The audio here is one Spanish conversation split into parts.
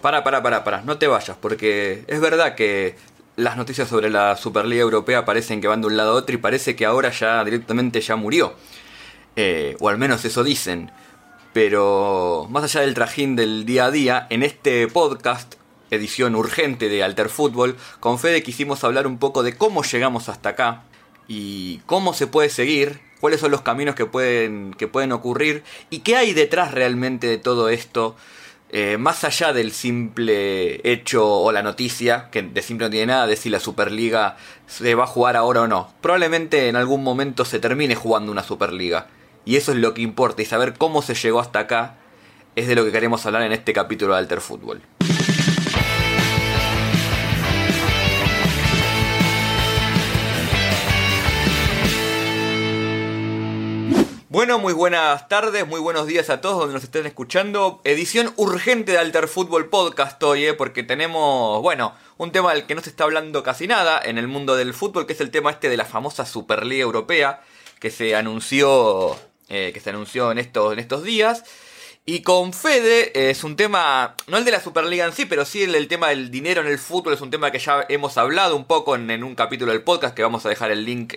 Pará, pará, pará, pará, no te vayas, porque es verdad que las noticias sobre la Superliga Europea parecen que van de un lado a otro y parece que ahora ya directamente ya murió. Eh, o al menos eso dicen. Pero más allá del trajín del día a día, en este podcast, edición urgente de Alter Fútbol, con Fede quisimos hablar un poco de cómo llegamos hasta acá y cómo se puede seguir, cuáles son los caminos que pueden, que pueden ocurrir y qué hay detrás realmente de todo esto eh, más allá del simple hecho o la noticia, que de simple no tiene nada de si la Superliga se va a jugar ahora o no. Probablemente en algún momento se termine jugando una Superliga. Y eso es lo que importa. Y saber cómo se llegó hasta acá es de lo que queremos hablar en este capítulo de Alter Fútbol. Bueno, muy buenas tardes, muy buenos días a todos donde nos estén escuchando. Edición urgente de Alter Fútbol Podcast hoy, ¿eh? porque tenemos, bueno, un tema del que no se está hablando casi nada en el mundo del fútbol, que es el tema este de la famosa Superliga Europea, que se anunció, eh, que se anunció en estos, en estos días. Y con Fede eh, es un tema, no el de la Superliga en sí, pero sí el, tema del dinero en el fútbol, es un tema que ya hemos hablado un poco en, en un capítulo del podcast, que vamos a dejar el link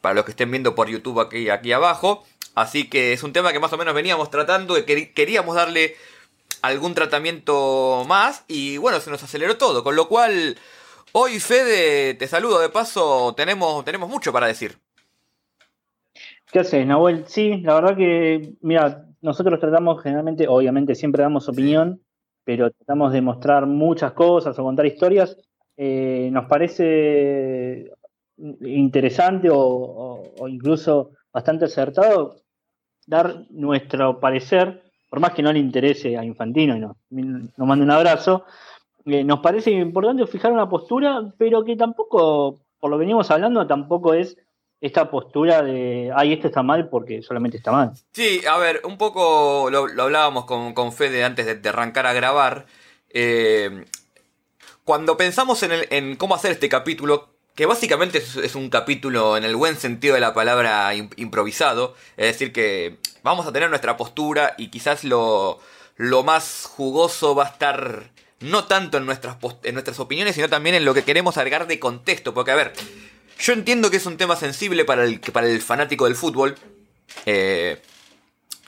para los que estén viendo por YouTube aquí, aquí abajo. Así que es un tema que más o menos veníamos tratando, que queríamos darle algún tratamiento más y bueno, se nos aceleró todo, con lo cual hoy Fede, te saludo de paso, tenemos, tenemos mucho para decir. ¿Qué haces, Nahuel? Sí, la verdad que, mira, nosotros tratamos generalmente, obviamente siempre damos opinión, pero tratamos de mostrar muchas cosas o contar historias. Eh, nos parece interesante o incluso bastante acertado dar nuestro parecer, por más que no le interese a Infantino y nos, nos mande un abrazo, eh, nos parece importante fijar una postura, pero que tampoco, por lo que venimos hablando, tampoco es esta postura de, ay, esto está mal porque solamente está mal. Sí, a ver, un poco lo, hablábamos con, con, Fede antes de, arrancar a grabar. Eh, cuando pensamos en, el, en cómo hacer este capítulo, que básicamente es, un capítulo en el buen sentido de la palabra improvisado, es decir, que vamos a tener nuestra postura y quizás lo, lo más jugoso va a estar no tanto en nuestras, en nuestras opiniones, sino también en lo que queremos agregar de contexto, porque a ver, yo entiendo que es un tema sensible para el, para el fanático del fútbol, eh,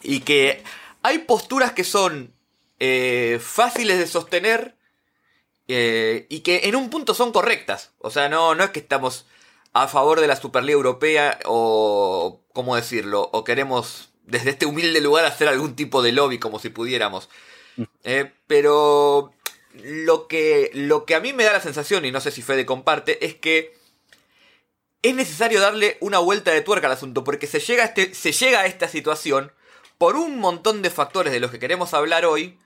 y que hay posturas que son eh, fáciles de sostener, eh, y que en un punto son correctas. O sea, no, no es que estamos a favor de la Superliga Europea o, ¿cómo decirlo? O queremos desde este humilde lugar hacer algún tipo de lobby como si pudiéramos. Mm. Eh, pero lo que, lo que a mí me da la sensación, y no sé si Fede comparte, es que es necesario darle una vuelta de tuerca al asunto, porque se llega este, se llega a esta situación por un montón de factores de los que queremos hablar hoy,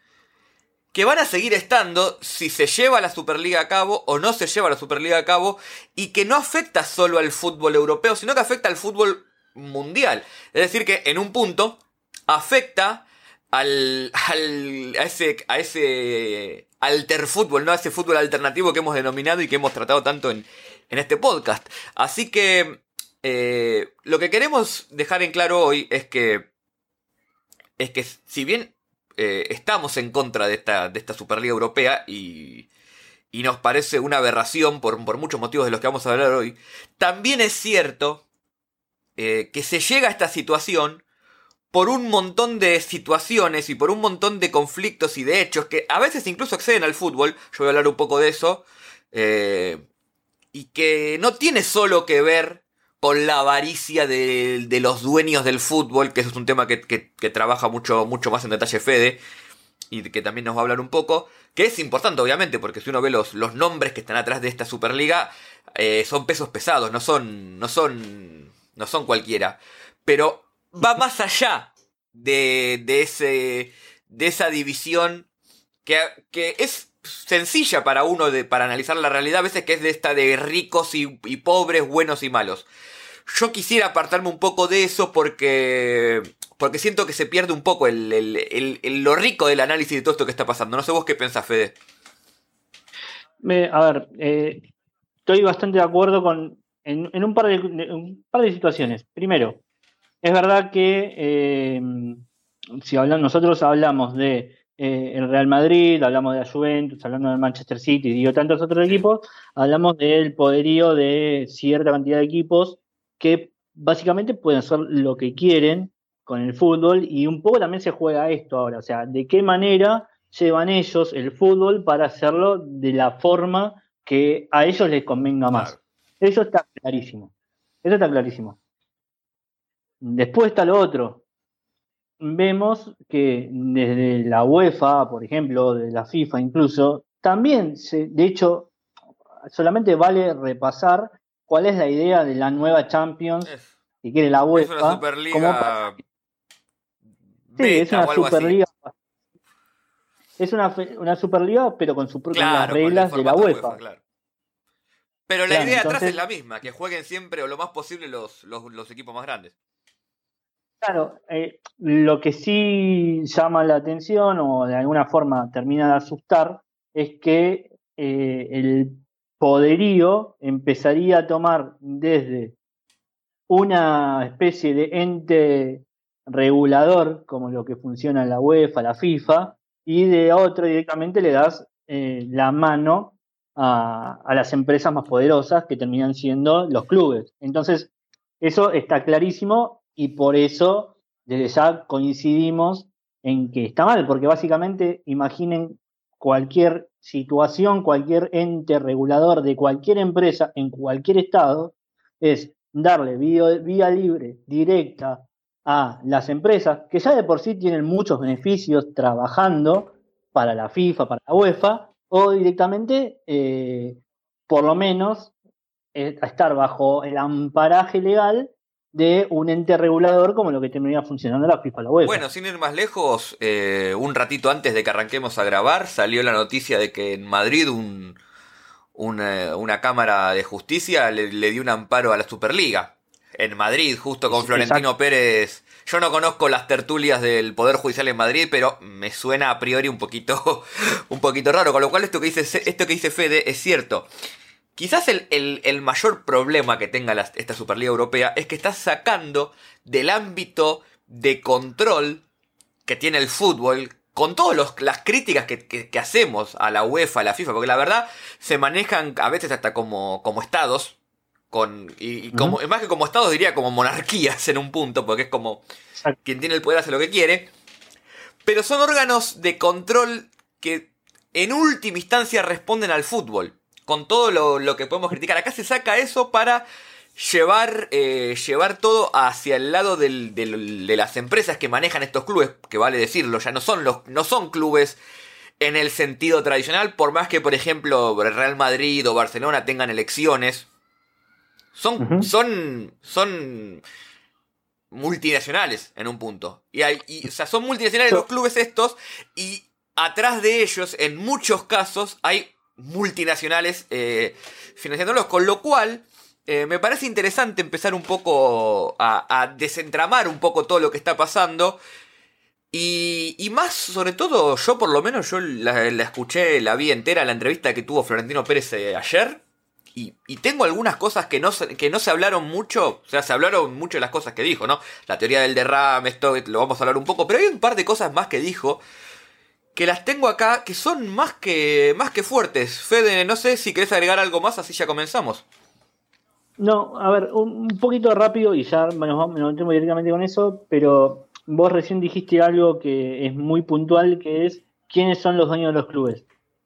que van a seguir estando si se lleva la Superliga a cabo o no se lleva la Superliga a cabo y que no afecta solo al fútbol europeo, sino que afecta al fútbol mundial. Es decir, que en un punto afecta al, al a ese a ese alter fútbol, ¿no? A ese fútbol alternativo que hemos denominado y que hemos tratado tanto en, en este podcast. Así que eh, lo que queremos dejar en claro hoy es que es que si bien eh, estamos en contra de esta, de esta Superliga Europea y, y nos parece una aberración por, por, muchos motivos de los que vamos a hablar hoy, también es cierto eh, que se llega a esta situación por un montón de situaciones y por un montón de conflictos y de hechos que a veces incluso exceden al fútbol, yo voy a hablar un poco de eso, eh, y que no tiene solo que ver con la avaricia de, los dueños del fútbol, que eso es un tema que, trabaja mucho, mucho más en detalle Fede, y que también nos va a hablar un poco, que es importante obviamente, porque si uno ve los, nombres que están atrás de esta Superliga, eh, son pesos pesados, no son, no son, no son cualquiera, pero va más allá de, de, ese, de esa división que, que es sencilla para uno de, para analizar la realidad, a veces que es de esta de ricos y pobres, buenos y malos. Yo quisiera apartarme un poco de eso porque. Porque siento que se pierde un poco el, lo rico del análisis de todo esto que está pasando. No sé vos qué pensás, Fede. a ver, eh, estoy bastante de acuerdo con. En, un, par de, un par de situaciones. Primero, es verdad que eh, si nosotros hablamos de eh, el Real Madrid, hablamos de la Juventus, hablamos del Manchester City y tantos otros equipos, hablamos del poderío de cierta cantidad de equipos que básicamente pueden hacer lo que quieren con el fútbol y un poco también se juega esto ahora, o sea, de qué manera llevan ellos el fútbol para hacerlo de la forma que a ellos les convenga más. Eso está clarísimo. Eso está clarísimo. Después está lo otro. Vemos que desde la UEFA, por ejemplo, de la FIFA incluso, también, se, de hecho, solamente vale repasar cuál es la idea de la nueva Champions que quiere la UEFA. Es una Superliga. Sí, es una Superliga. Es una, una Superliga, pero con, su, las reglas de la UEFA. Pero la idea atrás es la misma, que jueguen siempre o lo más posible los, los, equipos más grandes. Claro, eh, lo que sí llama la atención o de alguna forma termina de asustar es que eh, el poderío empezaría a tomar desde una especie de ente regulador, como lo que funciona en la UEFA, la FIFA, y de otro directamente le das eh, la mano a, las empresas más poderosas que terminan siendo los clubes. Entonces, eso está clarísimo y por eso desde ya coincidimos en que está mal, porque básicamente imaginen cualquier situación, cualquier ente regulador de cualquier empresa en cualquier estado, es darle vía, libre, directa a las empresas, que ya de por sí tienen muchos beneficios trabajando para la FIFA, para la UEFA, o directamente, eh, por lo menos, eh, estar bajo el amparaje legal de un ente regulador como lo que termina funcionando la FIFA la UEFA. Bueno, sin ir más lejos, eh, un ratito antes de que arranquemos a grabar, salió la noticia de que en Madrid un, una, Cámara de Justicia le, dio un amparo a la Superliga. En Madrid, justo con Florentino Pérez. Yo no conozco las tertulias del Poder Judicial en Madrid, pero me suena a priori un poquito, un poquito raro. Con lo cual esto que dice, esto que dice Fede es cierto. Quizás el, mayor problema que tenga esta Superliga Europea es que está sacando del ámbito de control que tiene el fútbol, con todas las críticas que, hacemos a la UEFA, a la FIFA, porque la verdad se manejan a veces hasta como, como estados, con, y, como, más que como estados diría como monarquías en un punto, porque es como quien tiene el poder hace lo que quiere, pero son órganos de control que en última instancia responden al fútbol, con todo lo, que podemos criticar. Acá se saca eso para llevar, eh, llevar todo hacia el lado de las empresas que manejan estos clubes, que vale decirlo, ya no son, los, no son clubes en el sentido tradicional, por más que, por ejemplo, Real Madrid o Barcelona tengan elecciones, son, son, son multinacionales en un punto. Y hay, o sea, son multinacionales los clubes estos y atrás de ellos, en muchos casos, hay multinacionales eh, financiándolos, con lo cual eh, me parece interesante empezar un poco a, desentramar un poco todo lo que está pasando. Y, más, sobre todo, yo por lo menos, yo la, escuché, la vi entera, la entrevista que tuvo Florentino Pérez eh, ayer. Y, tengo algunas cosas que no, que no se hablaron mucho, o sea, se hablaron mucho de las cosas que dijo, ¿no? La teoría del derrame, esto lo vamos a hablar un poco, pero hay un par de cosas más que dijo que las tengo acá que son más que, más que fuertes. Fede, no sé si querés agregar algo más, así ya comenzamos. No, a ver, un, poquito rápido y ya nos, metemos directamente con eso, pero vos recién dijiste algo que es muy puntual, que es quiénes son los dueños de los clubes.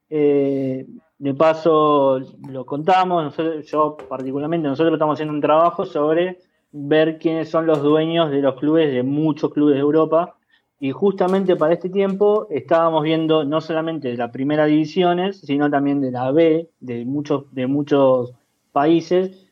Eh, de paso, lo contamos, yo particularmente, nosotros estamos haciendo un trabajo sobre ver quiénes son los dueños de los clubes, de muchos clubes de Europa, y justamente para este tiempo estábamos viendo no solamente de las primeras divisiones, sino también de la B, de muchos, de muchos países.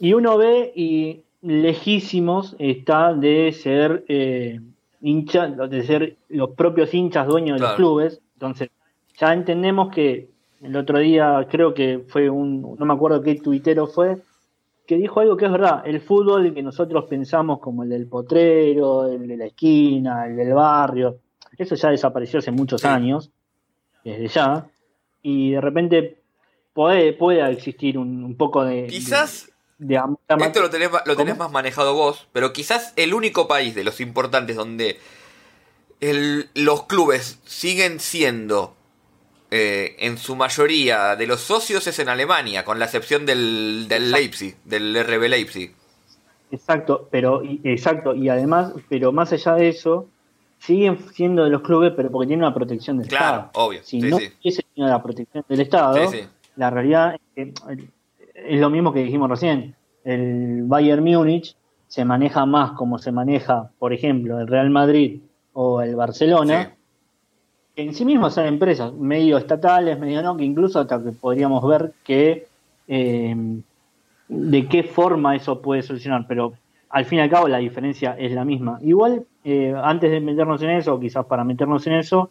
Y uno ve y lejísimos está de ser eh, de ser los propios hinchas dueños de los clubes. Entonces, ya entendemos que el otro día creo que fue un, no me acuerdo qué tuitero fue, que dijo algo que es verdad, el fútbol que nosotros pensamos como el del potrero, el de la esquina, el del barrio, eso ya desapareció hace muchos años, desde ya, y de repente puede, puede existir un, poco de... Quizás... esto lo tenés, lo tenés más manejado vos, pero quizás el único país de los importantes donde los clubes siguen siendo eh, en su mayoría de los socios es en Alemania, con la excepción del, del Leipzig, del RB Leipzig. Exacto, pero exacto, y además, pero más allá de eso, siguen siendo de los clubes, pero porque tienen una protección del claro, Estado. obvio. Si no hubiese tenido la protección del Estado, la realidad es, es lo mismo que dijimos recién. El Bayern Múnich se maneja más como se maneja, por ejemplo, el Real Madrid o el Barcelona, que en sí mismos son empresas medio estatales, medio no, que incluso hasta que podríamos ver que eh, de qué forma eso puede solucionar, pero al fin y al cabo la diferencia es la misma. Igual, eh, antes de meternos en eso, o quizás para meternos en eso,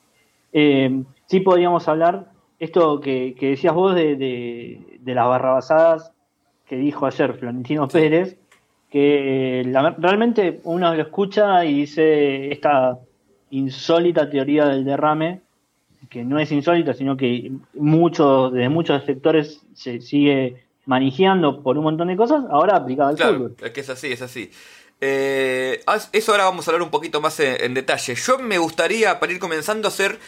eh, sí podríamos hablar esto que, decías vos de, de, las barrabasadas que dijo ayer Florentino Pérez, que realmente uno lo escucha y dice esta insólita teoría del derrame, que no es insólita, sino que muchos, desde muchos sectores se sigue manejando por un montón de cosas, ahora aplicado al claro, Es que es así, es así. Eh, eso ahora vamos a hablar un poquito más en, detalle. Yo me gustaría, para ir comenzando, a hacer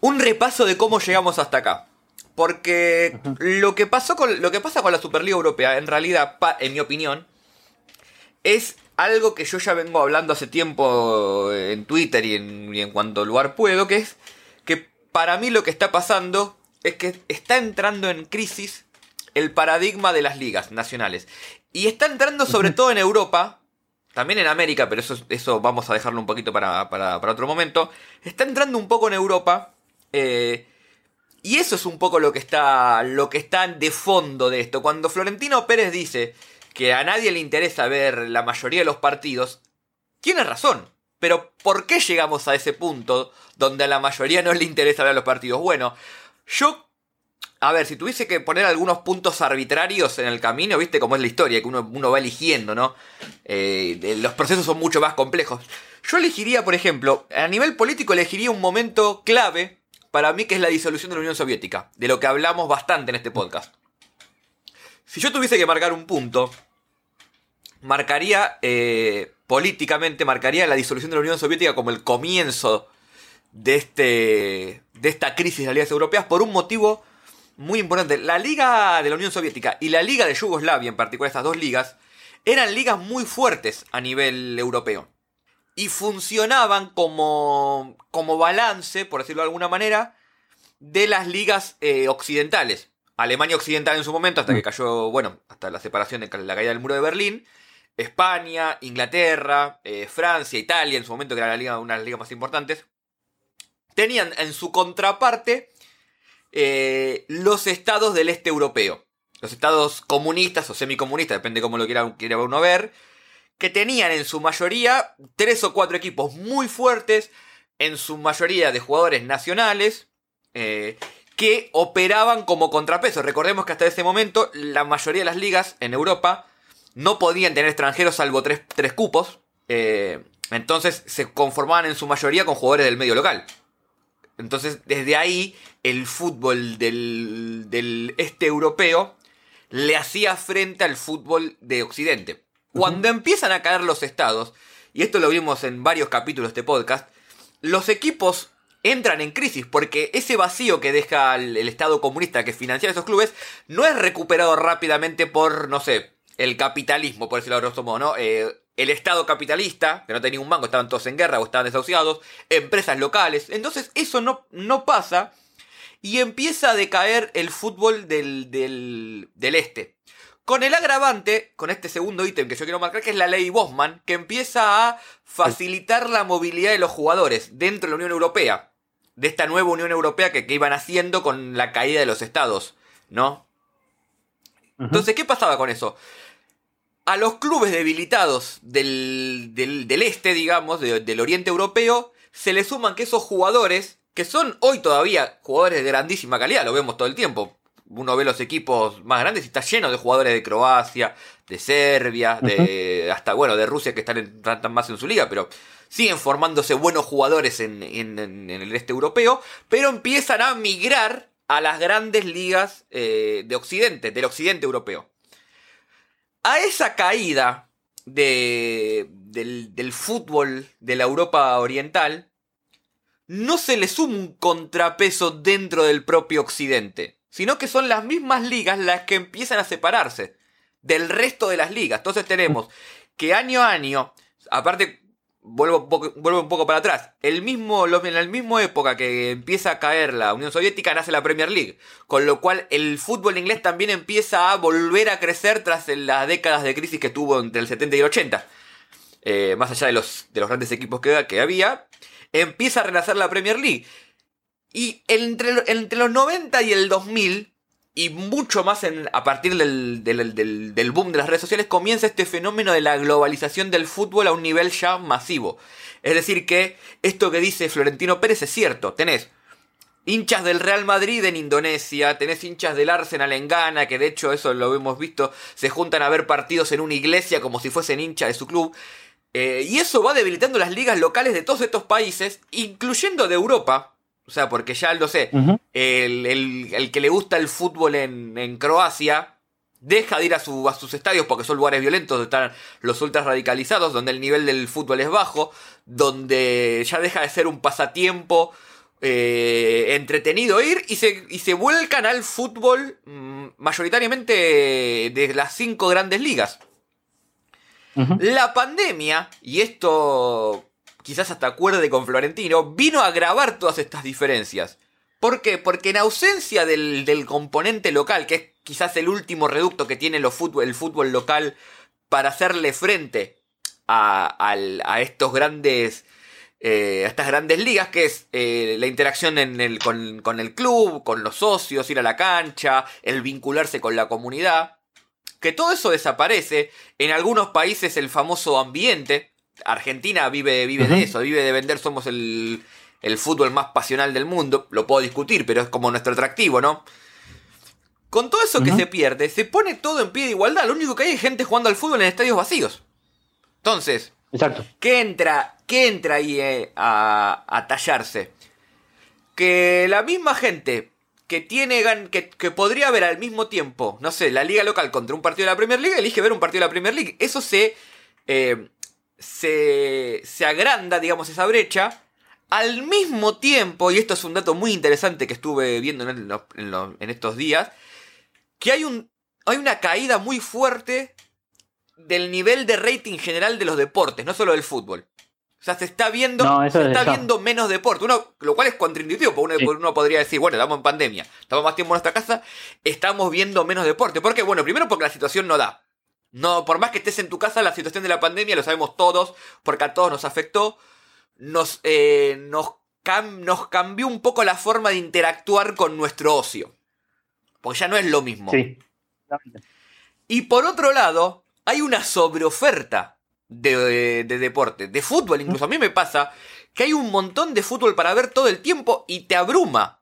un repaso de cómo llegamos hasta acá. Porque lo que pasó con lo que pasa con la Superliga Europea, en realidad, en mi opinión, es algo que yo ya vengo hablando hace tiempo en Twitter y en, y en cuanto lugar puedo, que es que para mí lo que está pasando es que está entrando en crisis el paradigma de las ligas nacionales. Y está entrando sobre todo en Europa, también en América, pero eso, eso vamos a dejarlo un poquito para, para, para otro momento. Está entrando un poco en Europa. Eh, y eso es un poco lo que está. lo que está de fondo de esto. Cuando Florentino Pérez dice que a nadie le interesa ver la mayoría de los partidos, tiene razón. Pero ¿por qué llegamos a ese punto donde a la mayoría no le interesa ver los partidos? Bueno, yo a ver, si tuviese que poner algunos puntos arbitrarios en el camino, viste cómo es la historia, que uno, va eligiendo, ¿no? Eh, los procesos son mucho más complejos. Yo elegiría, por ejemplo, a nivel político elegiría un momento clave para mí que es la disolución de la Unión Soviética, de lo que hablamos bastante en este podcast. Si yo tuviese que marcar un punto, marcaría, eh, políticamente, marcaría la disolución de la Unión Soviética como el comienzo de, este, de esta crisis de las ligas europeas por un motivo muy importante. La Liga de la Unión Soviética y la Liga de Yugoslavia, en particular estas dos ligas, eran ligas muy fuertes a nivel europeo. Y funcionaban como, como balance, por decirlo de alguna manera, de las ligas eh, occidentales. Alemania Occidental en su momento, hasta que mm. cayó, bueno, hasta la separación de la caída del muro de Berlín. España, Inglaterra, eh, Francia, Italia, en su momento, que era la liga, una de las ligas más importantes, tenían en su contraparte eh, los estados del este europeo. Los estados comunistas o semicomunistas, depende cómo lo quiera, quiera uno ver, que tenían en su mayoría tres o cuatro equipos muy fuertes, en su mayoría de jugadores nacionales, eh, que operaban como contrapeso. Recordemos que hasta ese momento la mayoría de las ligas en Europa no podían tener extranjeros salvo tres, cupos. Eh, entonces se conformaban en su mayoría con jugadores del medio local. Entonces, desde ahí, el fútbol del, este europeo le hacía frente al fútbol de Occidente. Cuando empiezan a caer los estados, y esto lo vimos en varios capítulos de este podcast, los equipos entran en crisis porque ese vacío que deja el, Estado comunista que financia esos clubes no es recuperado rápidamente por, no sé, el capitalismo, por decirlo de grosso modo, ¿no? Eh, el Estado capitalista, que no tenía un banco, estaban todos en guerra o estaban desahuciados, empresas locales. Entonces eso no, no pasa y empieza a decaer el fútbol del, del, del este. Con el agravante, con este segundo ítem que yo quiero marcar, que es la ley Bosman, que empieza a facilitar la movilidad de los jugadores dentro de la Unión Europea. De esta nueva Unión Europea que, iban haciendo con la caída de los estados, ¿no? Entonces, ¿qué pasaba con eso? a los clubes debilitados del, del, este, digamos, del oriente europeo, se le suman que esos jugadores, que son hoy todavía jugadores de grandísima calidad, lo vemos todo el tiempo. Uno ve los equipos más grandes y está lleno de jugadores de Croacia, de Serbia, de hasta bueno, de Rusia que están, en, más en su liga, pero siguen formándose buenos jugadores en, el este europeo, pero empiezan a migrar a las grandes ligas eh, de Occidente, del Occidente europeo. A esa caída de, del, del fútbol de la Europa Oriental, no se le suma un contrapeso dentro del propio Occidente, sino que son las mismas ligas las que empiezan a separarse del resto de las ligas. Entonces tenemos que año a año, aparte, vuelvo, vuelvo un poco para atrás, el mismo, en la misma época que empieza a caer la Unión Soviética, nace la Premier League, con lo cual el fútbol inglés también empieza a volver a crecer tras las décadas de crisis que tuvo entre el 70 y el 80. Eh, más allá de los, de los grandes equipos que, que había, empieza a renacer la Premier League. Y entre, entre los 90 y el 2000, y mucho más a partir del, del, boom de las redes sociales, comienza este fenómeno de la globalización del fútbol a un nivel ya masivo. Es decir, que esto que dice Florentino Pérez es cierto. Tenés hinchas del Real Madrid en Indonesia, tenés hinchas del Arsenal en Ghana, que de hecho eso lo hemos visto, se juntan a ver partidos en una iglesia como si fuesen hinchas de su club. Eh, y eso va debilitando las ligas locales de todos estos países, incluyendo de Europa, o sea, porque ya lo sé, el, que le gusta el fútbol en, Croacia deja de ir a, a, sus estadios porque son lugares violentos donde están los ultras radicalizados, donde el nivel del fútbol es bajo, donde ya deja de ser un pasatiempo eh, entretenido ir y se, y se vuelcan al fútbol mm, mayoritariamente de las cinco grandes ligas. La pandemia, y esto quizás hasta acuerde con Florentino, vino a agravar todas estas diferencias. ¿Por qué? Porque en ausencia del, componente local, que es quizás el último reducto que tiene el fútbol local para hacerle frente a, estos grandes. Eh, a estas grandes ligas, que es eh, la interacción con, con el club, con los socios, ir a la cancha, el vincularse con la comunidad. Que todo eso desaparece. En algunos países el famoso ambiente, Argentina vive, vive de eso, vive de vender, somos el, fútbol más pasional del mundo, lo puedo discutir, pero es como nuestro atractivo, ¿no? Con todo eso que se pierde, se pone todo en pie de igualdad, lo único que hay es gente jugando al fútbol en estadios vacíos. Entonces, Exacto. ¿qué entra, qué entra ahí eh, a, a tallarse? Que la misma gente que tiene que, que, podría ver al mismo tiempo, no sé, la liga local contra un partido de la Premier League, elige ver un partido de la Premier League. Eso se eh, se, se agranda, digamos, esa brecha. Al mismo tiempo, y esto es un dato muy interesante que estuve viendo en, estos días, que hay, un, hay una caída muy fuerte del nivel de rating general de los deportes, no solo del fútbol. O sea, se está viendo, está viendo menos deporte, uno, lo cual es contraintuitivo, porque uno, uno, podría decir, bueno, estamos en pandemia, estamos más tiempo en nuestra casa, estamos viendo menos deporte. ¿Por qué? Bueno, primero porque la situación no da. No, por más que estés en tu casa, la situación de la pandemia lo sabemos todos, porque a todos nos afectó. Nos, eh, nos, nos cambió un poco la forma de interactuar con nuestro ocio. Porque ya no es lo mismo. Sí. Y por otro lado, hay una sobreoferta de, de, deporte, de fútbol incluso. A mí me pasa que hay un montón de fútbol para ver todo el tiempo y te abruma.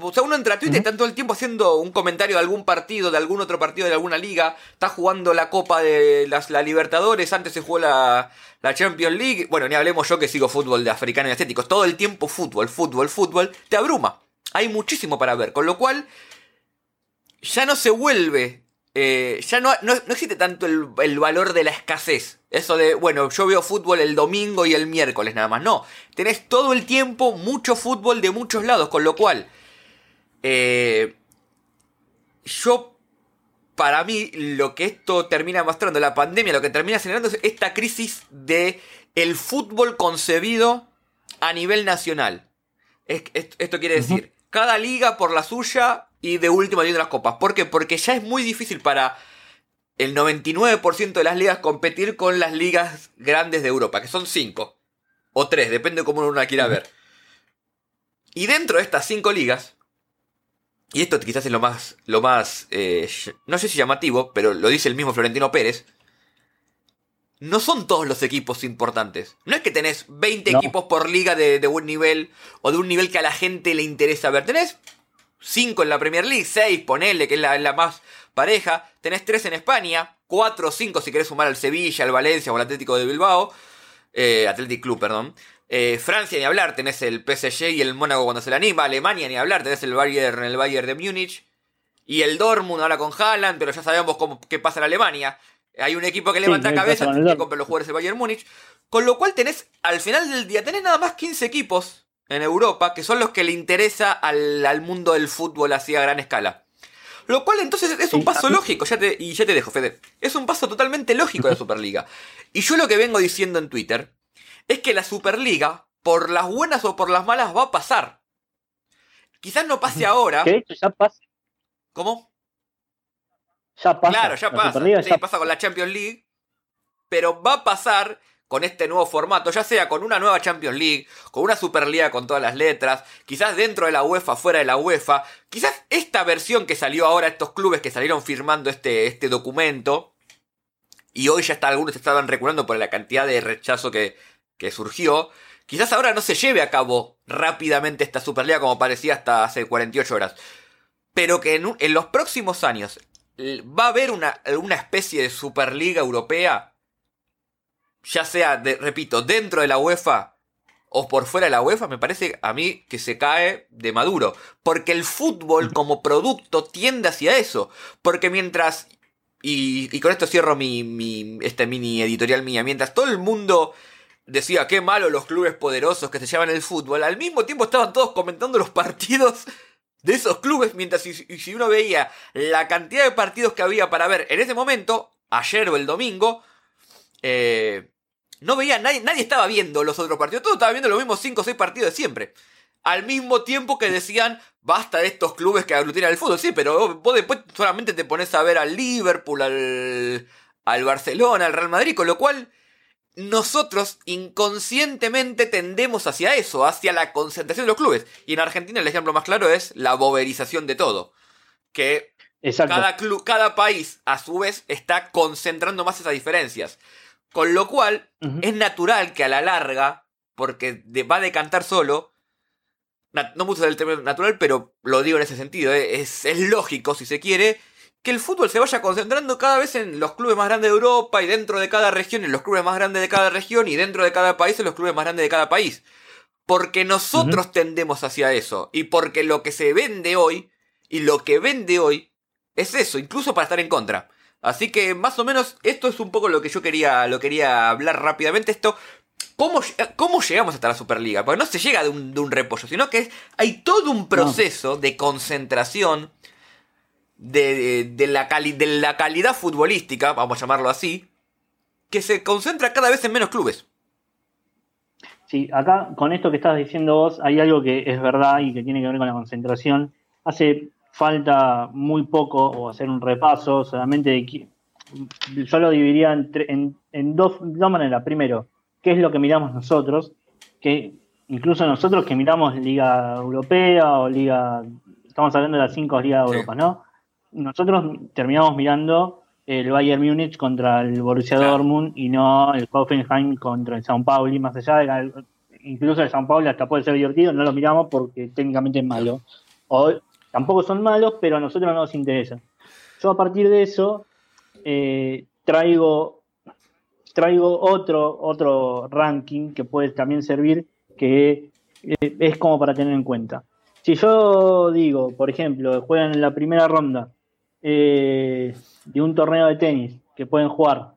O sea, uno entra a Twitter y está todo el tiempo haciendo un comentario de algún partido, de algún otro partido de alguna liga. Está jugando la Copa de las, la Libertadores, antes se jugó la, la Champions League. Bueno, ni hablemos yo que sigo fútbol de africano y estéticos. Todo el tiempo fútbol, fútbol, fútbol. Te abruma. Hay muchísimo para ver. Con lo cual, ya no se vuelve eh, ya no, no, existe tanto el, el, valor de la escasez. Eso de, bueno, yo veo fútbol el domingo y el miércoles nada más. No, tenés todo el tiempo mucho fútbol de muchos lados, con lo cual, eh, yo, para mí, lo que esto termina mostrando, la pandemia, lo que termina generando es esta crisis de el fútbol concebido a nivel nacional. esto quiere decir, cada liga por la suya y de última de las copas. ¿Por qué? Porque ya es muy difícil para el 99% de las ligas competir con las ligas grandes de Europa, que son 5 o 3, depende de cómo uno la quiera ver. Y dentro de estas 5 ligas, y esto quizás es lo más, lo más eh, no sé si llamativo, pero lo dice el mismo Florentino Pérez, no son todos los equipos importantes. No es que tenés 20 equipos por liga de, de buen nivel o de un nivel que a la gente le interesa ver. Tenés 5 en la Premier League, 6, ponele, que es la, más pareja. Tenés 3 en España, 4 o 5 si querés sumar al Sevilla, al Valencia o al Atlético de Bilbao. Eh, Athletic Club, perdón. Eh, Francia ni hablar, tenés el PSG y el Mónaco cuando se le anima. Alemania ni hablar, tenés el Bayern, el Bayern de Múnich. Y el Dortmund ahora con Haaland, pero ya sabemos cómo, qué pasa en Alemania. Hay un equipo que levanta cabeza, que compra los jugadores de Bayern Múnich. Con lo cual tenés, al final del día, tenés nada más 15 equipos en Europa que son los que le interesa al, mundo del fútbol así a gran escala. Lo cual entonces es un paso lógico, ya te, y ya te dejo, Fede. Es un paso totalmente lógico de la Superliga. Y yo lo que vengo diciendo en Twitter es que la Superliga, por las buenas o por las malas, va a pasar. Quizás no pase ahora. ¿Qué? Ya pasa. ¿Cómo? Ya pasa. Claro, ya pasa. Sí, pasa con la Champions League. Pero va a pasar con este nuevo formato, ya sea con una nueva Champions League, con una Superliga con todas las letras, quizás dentro de la UEFA, fuera de la UEFA, quizás esta versión que salió ahora, estos clubes que salieron firmando este, este documento, y hoy ya está, algunos estaban reculando por la cantidad de rechazo que, que surgió, quizás ahora no se lleve a cabo rápidamente esta Superliga como parecía hasta hace 48 horas, pero que en, en los próximos años va a haber una, una especie de Superliga Europea ya sea, de, repito, dentro de la UEFA o por fuera de la UEFA, me parece a mí que se cae de maduro. Porque el fútbol como producto tiende hacia eso. Porque mientras, y, con esto cierro mi, mi, este mini editorial mía, mientras todo el mundo decía qué malo los clubes poderosos que se llaman el fútbol, al mismo tiempo estaban todos comentando los partidos de esos clubes, mientras si, si uno veía la cantidad de partidos que había para ver en ese momento, ayer o el domingo, eh, no veía, nadie, nadie estaba viendo los otros partidos, todos estaban viendo los mismos 5 o 6 partidos de siempre. Al mismo tiempo que decían, basta de estos clubes que aglutinan el fútbol. Sí, pero vos después solamente te pones a ver al Liverpool, al, al Barcelona, al Real Madrid, con lo cual nosotros inconscientemente tendemos hacia eso, hacia la concentración de los clubes. Y en Argentina el ejemplo más claro es la boberización de todo. Que cada, club, cada país a su vez está concentrando más esas diferencias. Con lo cual, es natural que a la larga, porque va a decantar solo, no mucho del término natural, pero lo digo en ese sentido, ¿eh? es, es, lógico, si se quiere, que el fútbol se vaya concentrando cada vez en los clubes más grandes de Europa y dentro de cada región en los clubes más grandes de cada región y dentro de cada país en los clubes más grandes de cada país. Porque nosotros tendemos hacia eso y porque lo que se vende hoy y lo que vende hoy es eso, incluso para estar en contra. Así que más o menos esto es un poco lo que yo quería, lo quería hablar rápidamente. Esto, ¿cómo, cómo llegamos hasta la Superliga? Porque no se llega de un, de un repollo, sino que hay todo un proceso de concentración de, de, la de la calidad futbolística, vamos a llamarlo así, que se concentra cada vez en menos clubes. Sí, acá con esto que estás diciendo vos, hay algo que es verdad y que tiene que ver con la concentración. Hace falta muy poco o hacer un repaso solamente de yo lo dividiría en, en, dos, maneras. Primero, ¿qué es lo que miramos nosotros? Que incluso nosotros que miramos Liga Europea o Liga, estamos hablando de las cinco Ligas de Europa, ¿no? Nosotros terminamos mirando el Bayern Múnich contra el Borussia Dortmund y no el Hoffenheim contra el Paulo, y más allá de incluso el Sao Paulo hasta puede ser divertido, no lo miramos porque técnicamente es malo. O Tampoco son malos, pero a nosotros no nos interesa. Yo a partir de eso eh, traigo, traigo otro, otro ranking que puede también servir, que eh, es como para tener en cuenta. Si yo digo, por ejemplo, juegan en la primera ronda eh, de un torneo de tenis que pueden jugar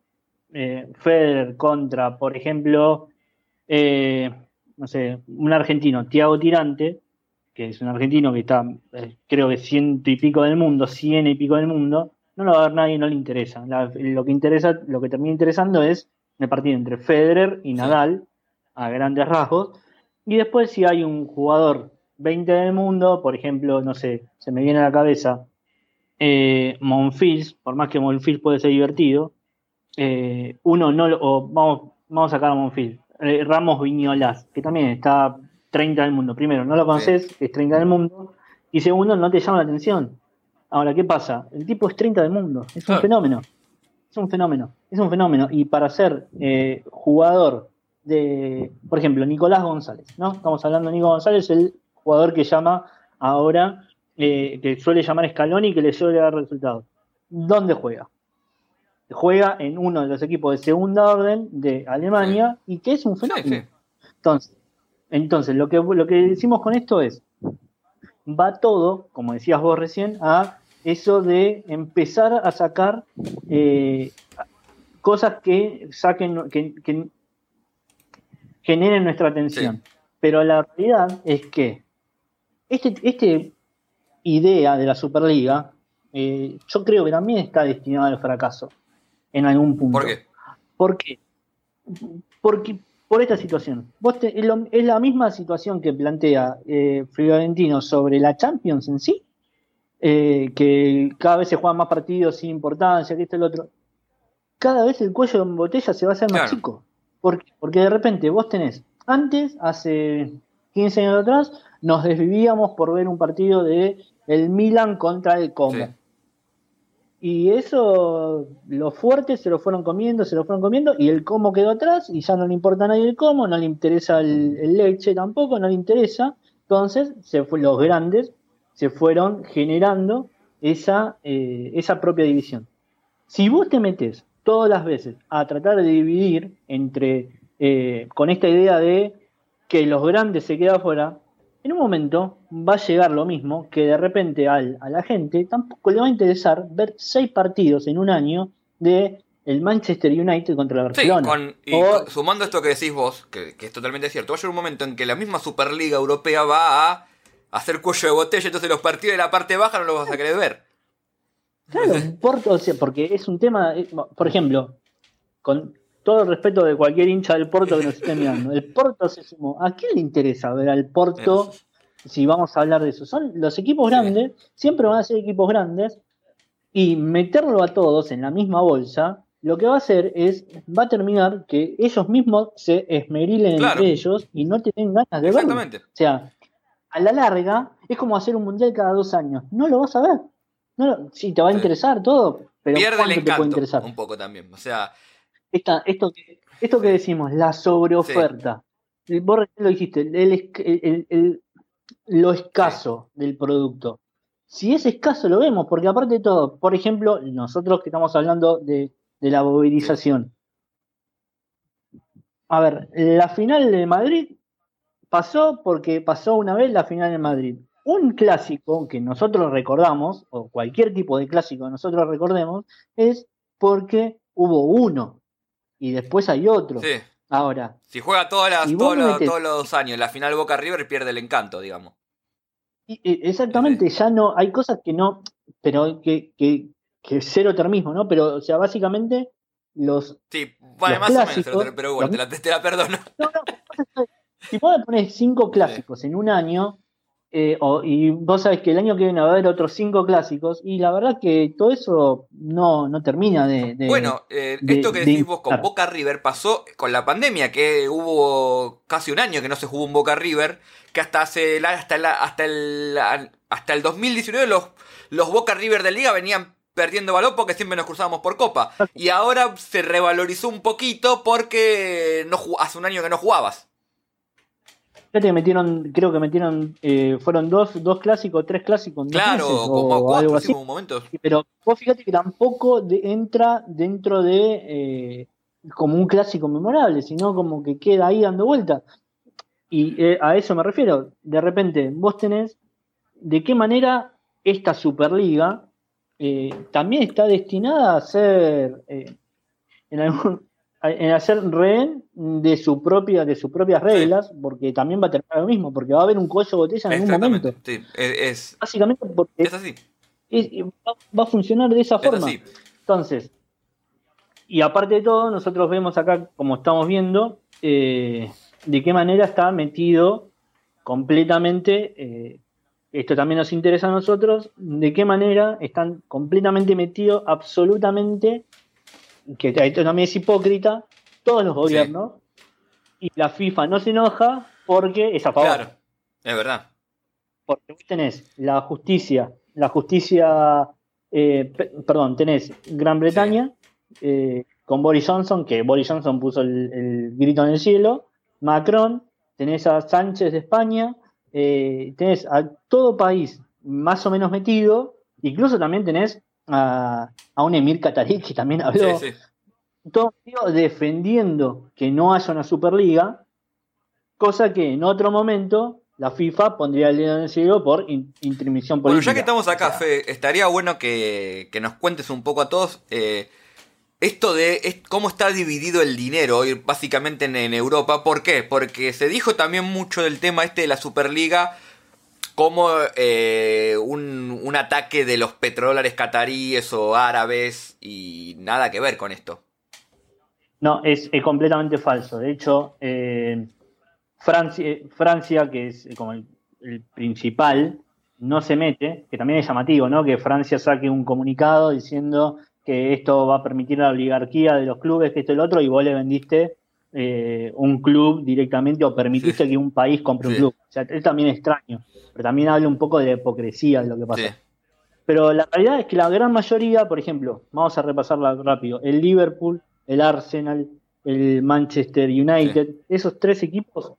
Federer contra, por ejemplo, no sé, un argentino, Tiago Tirante, que es un argentino que está, eh, creo que ciento y pico del mundo, cien y pico del mundo, no lo va a ver nadie, no le interesa. lo que interesa, lo que termina interesando es el partido entre Federer y Nadal, a grandes rasgos, y después si hay un jugador 20 del mundo, por ejemplo, no sé, se me viene a la cabeza eh, Monfils, por más que Monfils puede ser divertido, eh, uno no lo, vamos, vamos a sacar a Monfils, eh, Ramos Viñolas, que también está 30 del mundo. Primero, no lo conoces, es 30 del mundo. Y segundo, no te llama la atención. Ahora, ¿qué pasa? El tipo es 30 del mundo. Es un fenómeno. Es un fenómeno. Es un fenómeno. Y para ser eh, jugador de, por ejemplo, Nicolás González, ¿no? Estamos hablando de Nico González, el jugador que llama ahora, eh, que suele llamar Scaloni y que le suele dar resultados. ¿Dónde juega? Juega en uno de los equipos de segunda orden de Alemania y que es un fenómeno. Entonces, entonces, lo que, lo que decimos con esto es, va todo, como decías vos recién, a eso de empezar a sacar, eh, cosas que saquen, que, generen nuestra atención. Pero la realidad es que este, este idea de la Superliga, eh, yo creo que también está destinada al fracaso en algún punto. ¿Por qué? ¿Por qué? Porque por esta situación. es, la misma situación que plantea eh, Fiorentino sobre la Champions en sí, eh, que cada vez se juegan más partidos sin importancia, que esto y lo otro. Cada vez el cuello de botella se va a hacer más chico. ¿Por Porque de repente vos tenés, antes, hace 15 años atrás, nos desvivíamos por ver un partido de el Milan contra el Como. Y eso, los fuertes se lo fueron comiendo, se lo fueron comiendo, y el Como quedó atrás, y ya no le importa a nadie el Como, no le interesa el, leche tampoco, no le interesa. Entonces, se fue, los grandes se fueron generando esa, eh, esa propia división. Si vos te metes todas las veces a tratar de dividir entre, eh, con esta idea de que los grandes se quedan afuera, en un momento va a llegar lo mismo que de repente al, a la gente tampoco le va a interesar ver seis partidos en un año de el Manchester United contra la Barcelona. Sí, y sumando esto que decís vos, que, es totalmente cierto, va a llegar un momento en que la misma Superliga Europea va a hacer cuello de botella, entonces los partidos de la parte baja no los vas a querer ver. Claro, o sea, porque es un tema, eh, por ejemplo, con todo el respeto de cualquier hincha del Porto que nos esté mirando, el Porto se sumó. ¿A quién le interesa ver al Porto si vamos a hablar de eso? Son los equipos grandes, siempre van a ser equipos grandes, y meterlo a todos en la misma bolsa, lo que va a hacer es, va a terminar que ellos mismos se esmerilen entre ellos y no tienen ganas de verlo. O sea, a la larga es como hacer un mundial cada dos años. No lo vas a ver. No, sí, te va a interesar todo, pero pierde el encanto interesar? un poco también. O sea, esto, esto que decimos, la sobreoferta. Vos lo dijiste, el, lo escaso del producto. Si es escaso lo vemos, porque aparte de todo, por ejemplo, nosotros que estamos hablando de, de la movilización. A ver, la final de Madrid pasó porque pasó una vez la final de Madrid un clásico que nosotros recordamos, o cualquier tipo de clásico que nosotros recordemos, es porque hubo uno y después hay otro. Sí. Ahora. Si juega todas las, todos, los, todos, los, años la final Boca River pierde el encanto, digamos. exactamente, ya no, hay cosas que no, pero que, que, que cero termismo, ¿no? Pero, o sea, básicamente los. Sí, bueno, más o menos, pero bueno, te la, te la perdono. No, no, si vos le pones cinco clásicos en un año, eh, y vos sabés que el año que viene va a haber otros cinco clásicos, y la verdad que todo eso no, no termina de. bueno, eh, esto que decís vos con Boca River pasó con la pandemia, que hubo casi un año que no se jugó un Boca River, que hasta hace hasta, hasta, el, hasta el 2019 los, los Boca River de Liga venían perdiendo valor porque siempre nos cruzábamos por Copa. Y ahora se revalorizó un poquito porque no, hace un año que no jugabas. Fíjate que metieron, creo que metieron, eh, fueron dos, dos clásicos, tres clásicos. Claro, como o algo así. momentos. Pero vos fíjate que tampoco entra dentro de eh, como un clásico memorable, sino como que queda ahí dando vuelta. Y eh, a eso me refiero. De repente, vos tenés de qué manera esta Superliga también está destinada a ser en algún, en hacer rehén de su propia, de sus propias reglas, porque también va a tener lo mismo, porque va a haber un cuello de botella en algún momento. Sí, es, Básicamente porque es así. va, a funcionar de esa forma. Entonces, y aparte de todo, nosotros vemos acá, como estamos viendo, eh, de qué manera está metido completamente, eh, esto también nos interesa a nosotros, de qué manera están completamente metidos absolutamente que también es hipócrita, todos los gobiernos, y la FIFA no se enoja porque es a favor. Claro, es verdad. Porque vos tenés la justicia, la justicia, eh, perdón, tenés Gran Bretaña eh, con Boris Johnson, que Boris Johnson puso el, grito en el cielo, Macron, tenés a Sánchez de España, eh, tenés a todo país más o menos metido, incluso también tenés a, un emir catarí que también habló. Todo defendiendo que no haya una Superliga, cosa que en otro momento la FIFA pondría el dedo en el cielo por intermisión política. Bueno, ya que estamos acá, Fe, estaría bueno que, nos cuentes un poco a todos. Eh, esto de cómo está dividido el dinero hoy básicamente en, Europa. ¿Por qué? Porque se dijo también mucho del tema este de la Superliga como eh, un, ataque de los petrodólares cataríes o árabes y nada que ver con esto. No, es, completamente falso. De hecho, eh, Francia, Francia, que es como el, principal, no se mete, que también es llamativo, ¿no? Que Francia saque un comunicado diciendo que esto va a permitir la oligarquía de los clubes, que esto y lo otro, y vos le vendiste eh, un club directamente o permitiste que un país compre un club. O sea, es también extraño, pero también habla un poco de la hipocresía de lo que pasa. Pero la realidad es que la gran mayoría, por ejemplo, vamos a repasarla rápido, el Liverpool, el Arsenal, el Manchester United, esos tres equipos,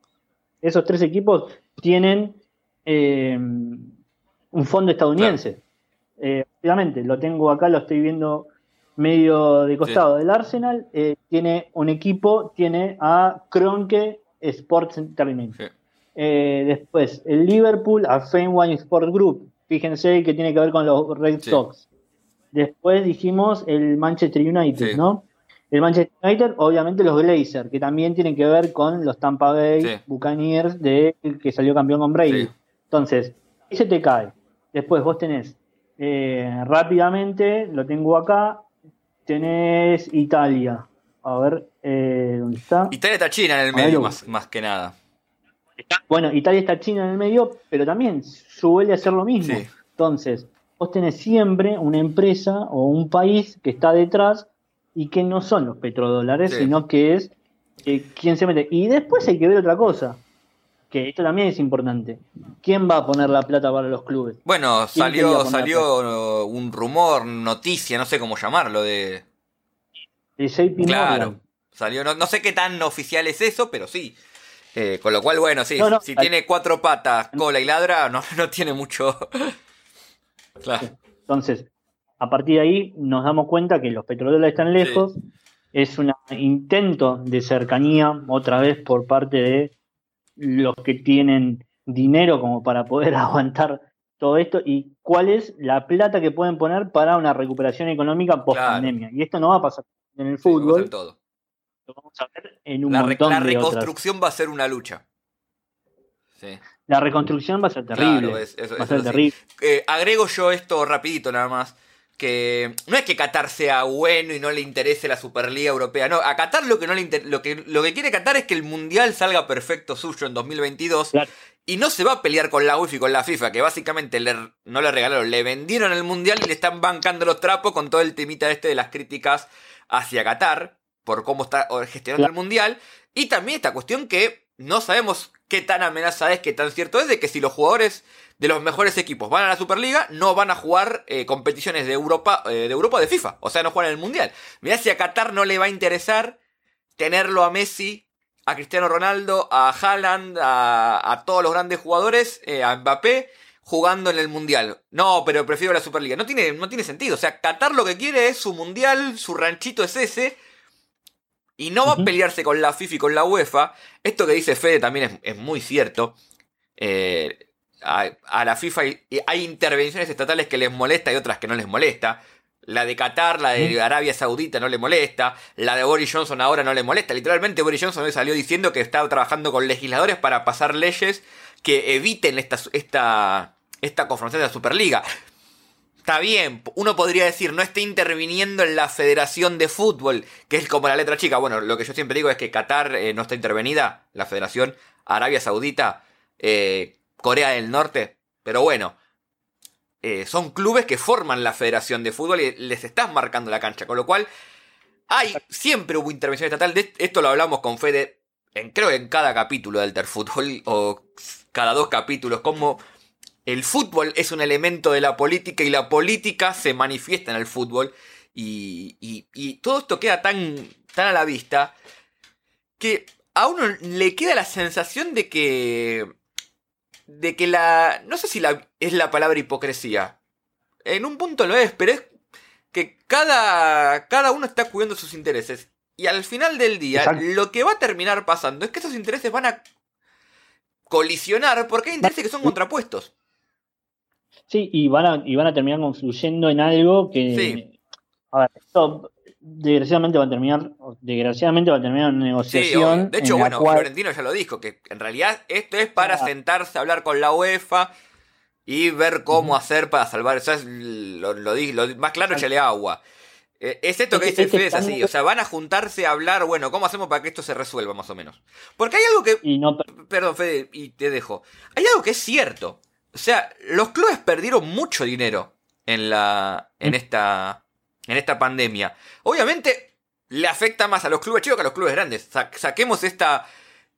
esos tres equipos tienen eh, un fondo estadounidense. Eh, obviamente, lo tengo acá, lo estoy viendo medio de costado del Arsenal, eh, tiene un equipo, tiene a Kronke Sports Entertainment. Eh, después, el Liverpool, a Fenway Sport Group. Fíjense que tiene que ver con los Red Sox. Después dijimos el Manchester United, ¿no? El Manchester United, obviamente los Glazers, que también tienen que ver con los Tampa Bay Buccaneers de que salió campeón con Brady. Entonces, ahí se te cae. Después vos tenés eh, rápidamente, lo tengo acá, tenés Italia. A ver, eh, ¿dónde está? Italia está China en el medio, más, más, que nada. Bueno, Italia está China en el medio, pero también suele hacer lo mismo. Entonces, vos tenés siempre una empresa o un país que está detrás y que no son los petrodólares, sino que es eh, quien se mete. Y después hay que ver otra cosa que esto también es importante. ¿Quién va a poner la plata para los clubes? Bueno, salió, salió un rumor, noticia, no sé cómo llamarlo, de... De JP Claro, salió, no, sé qué tan oficial es eso, pero sí. Eh, con lo cual, bueno, sí, si tiene cuatro patas, cola y ladra, no, no tiene mucho... claro. Entonces, a partir de ahí nos damos cuenta que los petroleros están lejos, es un intento de cercanía, otra vez por parte de los que tienen dinero como para poder aguantar todo esto y cuál es la plata que pueden poner para una recuperación económica post pandemia. Y esto no va a pasar en el fútbol. todo. Lo vamos a ver en un la, montón la reconstrucción va a ser una lucha. La reconstrucción va a ser terrible. va a ser terrible. Eh, agrego yo esto rapidito nada más que no es que Qatar sea bueno y no le interese la Superliga Europea, no, a Qatar lo que no le lo que lo que quiere Qatar es que el Mundial salga perfecto suyo en 2022 y no se va a pelear con la UEFA y con la FIFA, que básicamente no le regalaron, le vendieron el Mundial y le están bancando los trapos con todo el temita este de las críticas hacia Qatar por cómo está gestionando el Mundial y también esta cuestión que no sabemos qué tan amenaza es, qué tan cierto es de que si los jugadores de los mejores equipos van a la Superliga, no van a jugar eh, competiciones de Europa, eh, de Europa de FIFA. O sea, no juegan en el Mundial. Mirá si a Qatar no le va a interesar tenerlo a Messi, a Cristiano Ronaldo, a Haaland, a, todos los grandes jugadores, eh, a Mbappé, jugando en el Mundial. No, pero prefiero la Superliga. No tiene, no tiene sentido. O sea, Qatar lo que quiere es su Mundial, su ranchito es ese. Y no va a pelearse con la FIFA y con la UEFA. Esto que dice Fede también es, es muy cierto. Eh, a, la FIFA hay, intervenciones estatales que les molesta y otras que no les molesta. La de Qatar, la de Arabia Saudita no le molesta. La de Boris Johnson ahora no le molesta. Literalmente Boris Johnson hoy salió diciendo que estaba trabajando con legisladores para pasar leyes que eviten esta, esta, esta confrontación de la Superliga. Está bien, uno podría decir, no está interviniendo en la Federación de Fútbol, que es como la letra chica. Bueno, lo que yo siempre digo es que Qatar eh, no está intervenida, la Federación Arabia Saudita eh, Corea del Norte. Pero bueno, eh, son clubes que forman la Federación de Fútbol y les estás marcando la cancha. Con lo cual, hay, siempre hubo intervención estatal. Esto lo hablamos con Fede, en, creo en cada capítulo del Fútbol o cada dos capítulos, como el fútbol es un elemento de la política y la política se manifiesta en el fútbol. Y, y todo esto queda tan, tan a la vista que a uno le queda la sensación de que de que la... No sé si la, es la palabra hipocresía. En un punto lo es, pero es que cada, cada uno está cuidando sus intereses. Y al final del día, lo que va a terminar pasando es que esos intereses van a colisionar porque hay intereses que son contrapuestos. Sí, y van a, y van a terminar confluyendo en algo que... A ver, esto desgraciadamente va a terminar, desgraciadamente va a terminar una negociación. Sí, de hecho, bueno, Florentino ya lo dijo, que en realidad esto es para sentarse a hablar con la UEFA y ver cómo hacer para salvar. O lo, lo, lo, más claro, echale agua. Eh, es esto que dice Fede, es así. O sea, van a juntarse a hablar, bueno, ¿cómo hacemos para que esto se resuelva más o menos? Porque hay algo que... Perdón, Fede, y te dejo. Hay algo que es cierto. O sea, los clubes perdieron mucho dinero en la... en esta... en esta pandemia. Obviamente le afecta más a los clubes chicos que a los clubes grandes. saquemos esta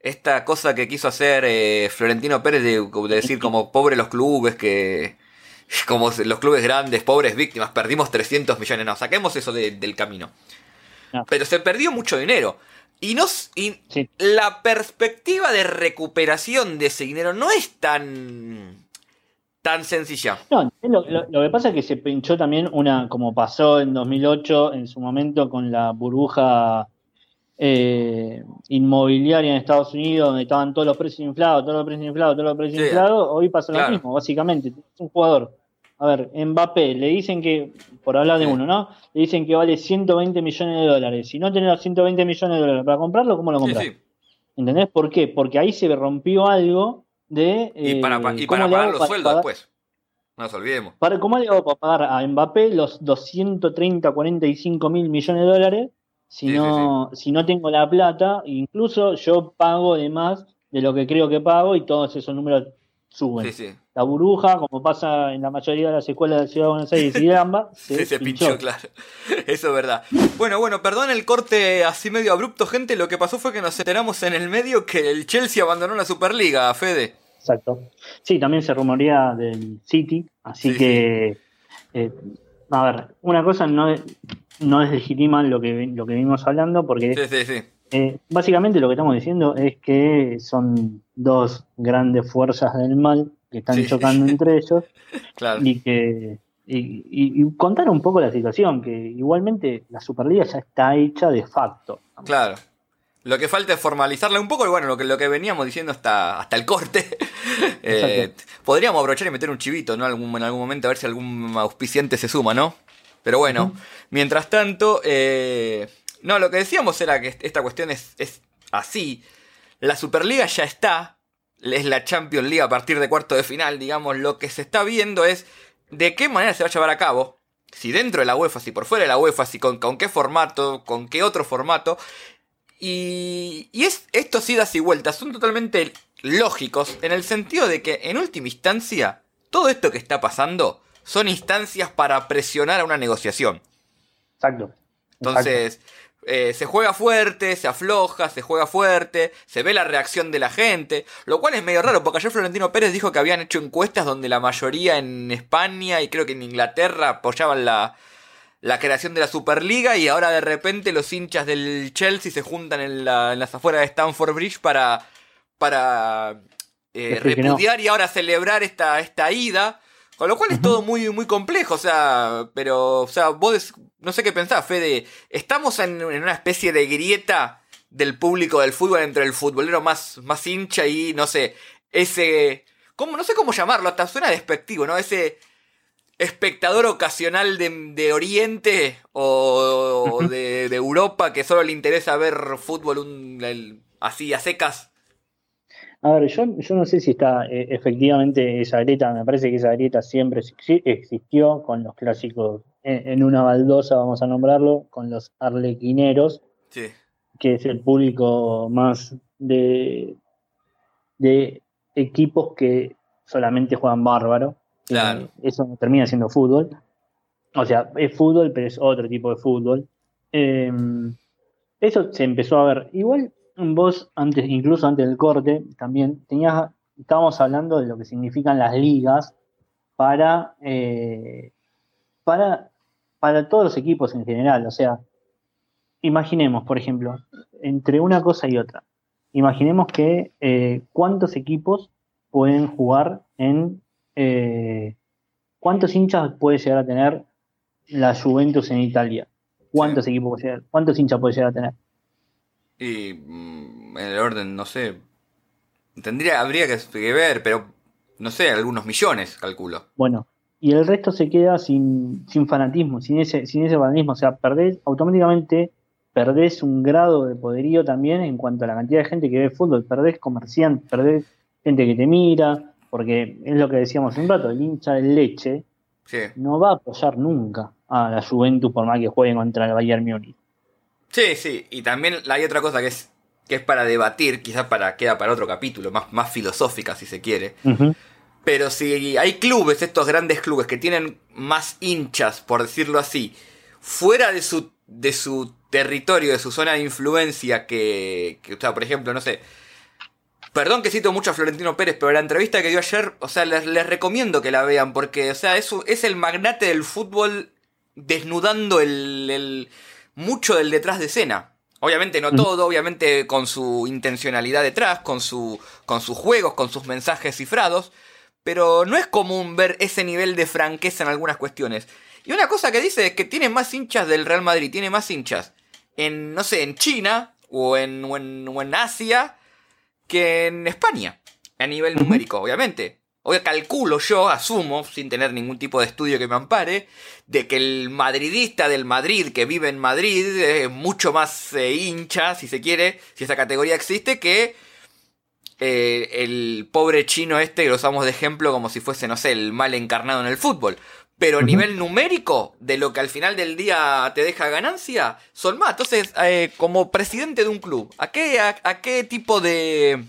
esta cosa que quiso hacer eh, Florentino Pérez de, decir como pobre los clubes, que como los clubes grandes, pobres víctimas, perdimos 300 millones, no, saquemos eso del camino. Pero se perdió mucho dinero. Y, no, y la perspectiva de recuperación de ese dinero no es tan tan sencilla. No, lo, lo, que pasa es que se pinchó también una, como pasó en 2008 en su momento con la burbuja eh, inmobiliaria en Estados Unidos, donde estaban todos los precios inflados, todos los precios inflados, todos los precios inflados, hoy pasa lo mismo, básicamente. Es un jugador. A ver, Mbappé, le dicen que, por hablar de uno, ¿no? Le dicen que vale 120 millones de dólares. Si no tenés los 120 millones de dólares para comprarlo, ¿cómo lo compras? ¿Entendés? ¿Por qué? Porque ahí se rompió algo de. y para, y para pagar los sueldos después. No nos olvidemos. Para, ¿Cómo le hago para pagar a Mbappé los 230, 45 mil millones de dólares si, no, si no tengo la plata, incluso yo pago de más de lo que creo que pago y todos esos números suben. La burbuja, como pasa en la mayoría de las escuelas de Ciudad de Buenos Aires y de Gamba, se, se pinchó. claro. Eso es verdad. Bueno, bueno, perdón el corte así medio abrupto, gente. Lo que pasó fue que nos enteramos en el medio que el Chelsea abandonó la Superliga, Fede. Exacto. Sí, también se rumorea del City, así que. Eh, a ver, una cosa no no deslegitima lo que, lo que venimos hablando, porque eh, básicamente lo que estamos diciendo es que son dos grandes fuerzas del mal que están chocando entre ellos y que y, contar un poco la situación, que igualmente la Superliga ya está hecha de facto. Claro. Lo que falta es formalizarla un poco, y bueno, lo que, lo que veníamos diciendo hasta, hasta el corte. Eh, podríamos aprovechar y meter un chivito, ¿no? Algún, en algún momento a ver si algún auspiciante se suma, ¿no? Pero bueno, mientras tanto, eh, no, lo que decíamos era que esta cuestión es, así. La Superliga ya está, es la Champions League a partir de cuarto de final, digamos, lo que se está viendo es de qué manera se va a llevar a cabo, si dentro de la UEFA, si por fuera de la UEFA, si con, qué formato, con qué otro formato. Y, y es, estos idas y vueltas son totalmente lógicos en el sentido de que en última instancia, todo esto que está pasando son instancias para presionar a una negociación. Exacto. Entonces, eh, se juega fuerte, se afloja, se juega fuerte, se ve la reacción de la gente, lo cual es medio raro, porque ayer Florentino Pérez dijo que habían hecho encuestas donde la mayoría en España y creo que en Inglaterra apoyaban la, la creación de la Superliga y ahora de repente los hinchas del Chelsea se juntan en, las afueras de Stamford Bridge para, para eh, repudiar y ahora celebrar esta, esta ida con lo cual es todo muy, muy complejo, o sea, pero, o sea, vos no sé qué pensás, Fede, estamos en, una especie de grieta del público del fútbol entre el futbolero más, más hincha y, no sé, ese, ¿cómo, no sé cómo llamarlo, hasta suena despectivo, ¿no? Ese espectador ocasional de, Oriente o, de, Europa que solo le interesa ver fútbol así a secas. A ver, yo, yo no sé si está eh, efectivamente esa grieta, me parece que esa grieta siempre existió con los clásicos, en, una baldosa vamos a nombrarlo, con los arlequineros, que es el público más de, de equipos que solamente juegan bárbaro. Claro. eso no termina siendo fútbol. O sea, es fútbol, pero es otro tipo de fútbol. Em, eso se empezó a ver. Igual vos, antes, incluso antes del corte, también tenías, estábamos hablando de lo que significan las ligas para, eh, para, para todos los equipos en general. O sea, imaginemos, por ejemplo, entre una cosa y otra. Imaginemos que eh, cuántos equipos pueden jugar en... Eh, ¿Cuántos hinchas puede llegar a tener la Juventus en Italia? ¿Cuántos equipos ¿Cuántos hinchas puede llegar a tener? Y mm, en el orden, no sé. Tendría, habría que ver, pero no sé, algunos millones, calculo. Bueno, y el resto se queda sin, sin fanatismo, sin ese, sin ese fanatismo. O sea, perdés, automáticamente perdés un grado de poderío también en cuanto a la cantidad de gente que ve fútbol, perdés comerciantes, perdés gente que te mira, porque es lo que decíamos un rato, el hincha de leche no va a apoyar nunca a la Juventus por más que jueguen contra el Bayern Múnich. Sí, sí, y también hay otra cosa que es que es para debatir, quizás para queda para otro capítulo, más, más filosófica si se quiere. Pero si hay clubes, estos grandes clubes que tienen más hinchas, por decirlo así, fuera de su, de su territorio, de su zona de influencia, que, que o sea, por ejemplo, no sé, Perdón que cito mucho a Florentino Pérez, pero la entrevista que dio ayer, o sea, les, recomiendo que la vean, porque, o sea, es, es el magnate del fútbol desnudando el, mucho del detrás de escena. Obviamente no todo, obviamente con su intencionalidad detrás, con, su, con sus juegos, con sus mensajes cifrados, pero no es común ver ese nivel de franqueza en algunas cuestiones. Y una cosa que dice es que tiene más hinchas del Real Madrid, tiene más hinchas en, no sé, en China o en, o en Asia que en España, a nivel numérico, obviamente. Hoy calculo yo, asumo, sin tener ningún tipo de estudio que me ampare, de que el madridista del Madrid que vive en Madrid es mucho más eh, hincha, si se quiere, si esa categoría existe, que eh, el pobre chino este que lo usamos de ejemplo como si fuese, no sé, el mal encarnado en el fútbol. Pero a nivel numérico, de lo que al final del día te deja ganancia, son más. Entonces, eh, como presidente de un club, ¿a qué, a, qué tipo de,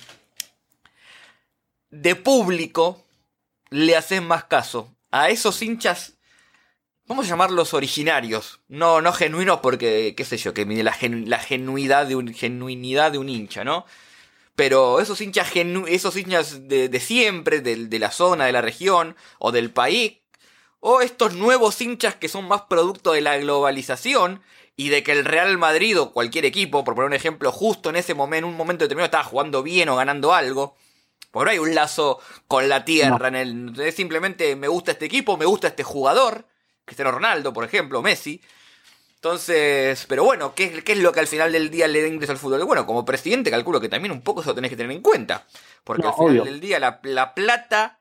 de público le haces más caso? ¿A esos hinchas vamos a llamarlos originarios, no, no genuinos porque, qué sé yo, que mide la, la genuidad, de un, genuinidad de un hincha, ¿no? Pero esos hinchas, esos hinchas de, de siempre, de, de, la zona, de la región o del país, o estos nuevos hinchas que son más producto de la globalización y de que el Real Madrid o cualquier equipo, por poner un ejemplo, justo en ese momento, en un momento determinado estaba jugando bien o ganando algo. Porque no hay un lazo con la tierra en el. simplemente me gusta este equipo, me gusta este jugador. Cristiano Ronaldo, por ejemplo, Messi. Entonces, pero bueno, ¿qué, ¿qué, es lo que al final del día le da ingreso al fútbol? Bueno, como presidente calculo que también un poco eso tenés que tener en cuenta. Porque al final del día la, la plata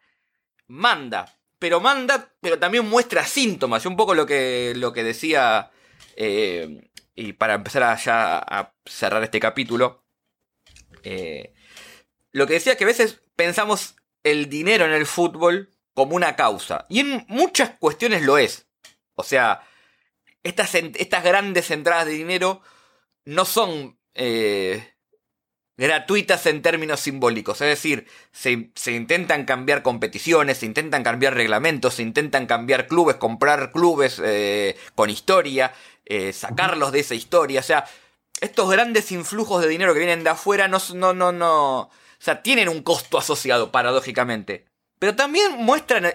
manda pero manda, pero también muestra síntomas. Un poco lo que, lo que decía, eh, y para empezar ya a cerrar este capítulo, eh, lo que decía que a veces pensamos el dinero en el fútbol como una causa. Y en muchas cuestiones lo es. O sea, estas, estas grandes entradas de dinero no son eh, gratuitas en términos simbólicos. Es decir, se, intentan cambiar competiciones, se intentan cambiar reglamentos, se intentan cambiar clubes, comprar clubes eh, con historia, eh, sacarlos de esa historia. O sea, estos grandes influjos de dinero que vienen de afuera no, no, no, no. Sea, tienen un costo asociado, paradójicamente. Pero también muestran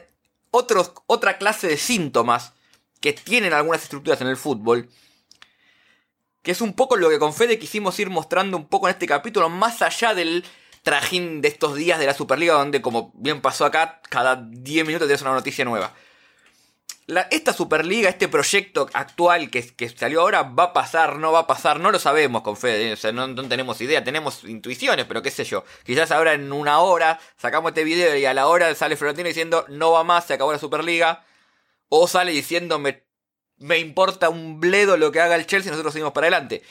otros, otra clase de síntomas que tienen algunas estructuras en el fútbol que es un poco lo que con Fede quisimos ir mostrando un poco en este capítulo, más allá del trajín de estos días de la Superliga, donde como bien pasó acá, cada 10 minutos tienes una noticia nueva. Esta Superliga, este proyecto actual que, que, salió ahora, va a pasar, no va a pasar, no lo sabemos con Fede, o sea, no, no, tenemos idea, tenemos intuiciones, pero qué sé yo. Quizás ahora en una hora sacamos este video y a la hora sale Florentino diciendo no va más, se acabó la Superliga. O sale diciendo me me importa un bledo lo que haga el Chelsea, nosotros seguimos para adelante.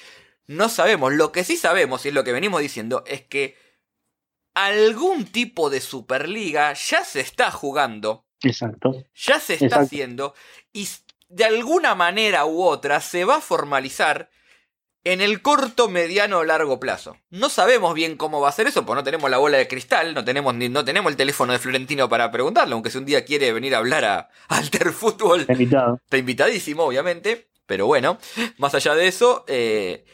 No sabemos, lo que sí sabemos, y es lo que venimos diciendo, es que algún tipo de Superliga ya se está jugando. Exacto. Ya se está haciendo y de alguna manera u otra se va a formalizar en el corto, mediano o largo plazo. No sabemos bien cómo va a ser eso, porque no tenemos la bola de cristal, no tenemos, ni, no tenemos el teléfono de Florentino para preguntarle, aunque si un día quiere venir a hablar a Alter Fútbol. Está invitado. Está invitadísimo, obviamente. Pero bueno, más allá de eso, eh,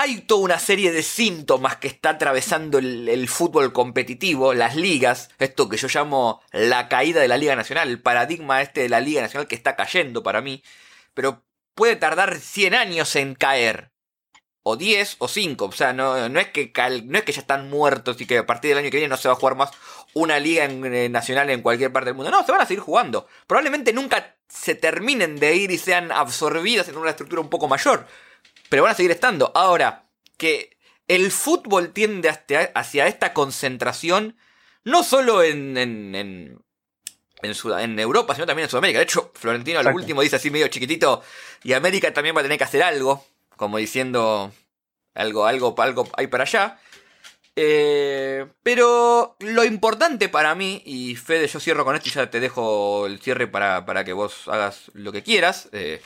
hay toda una serie de síntomas que está atravesando el, fútbol competitivo, las ligas, esto que yo llamo la caída de la Liga Nacional, el paradigma este de la Liga Nacional que está cayendo para mí. Pero puede tardar 100 años en caer. O 10 o 5. O sea, no, no, es que no es que ya están muertos y que a partir del año que viene no se va a jugar más una liga eh, nacional en cualquier parte del mundo. No, se van a seguir jugando. Probablemente nunca se terminen de ir y sean absorbidas en una estructura un poco mayor. Pero van a seguir estando. Ahora, que el fútbol tiende hacia, esta concentración, no solo en, en en, en Europa, sino también en Sudamérica. De hecho, Florentino al último dice así medio chiquitito, y América también va a tener que hacer algo, como diciendo algo, algo, algo hay para allá. Eh, pero lo importante para mí, y Fede, yo cierro con esto y ya te dejo el cierre para, para que vos hagas lo que quieras, eh,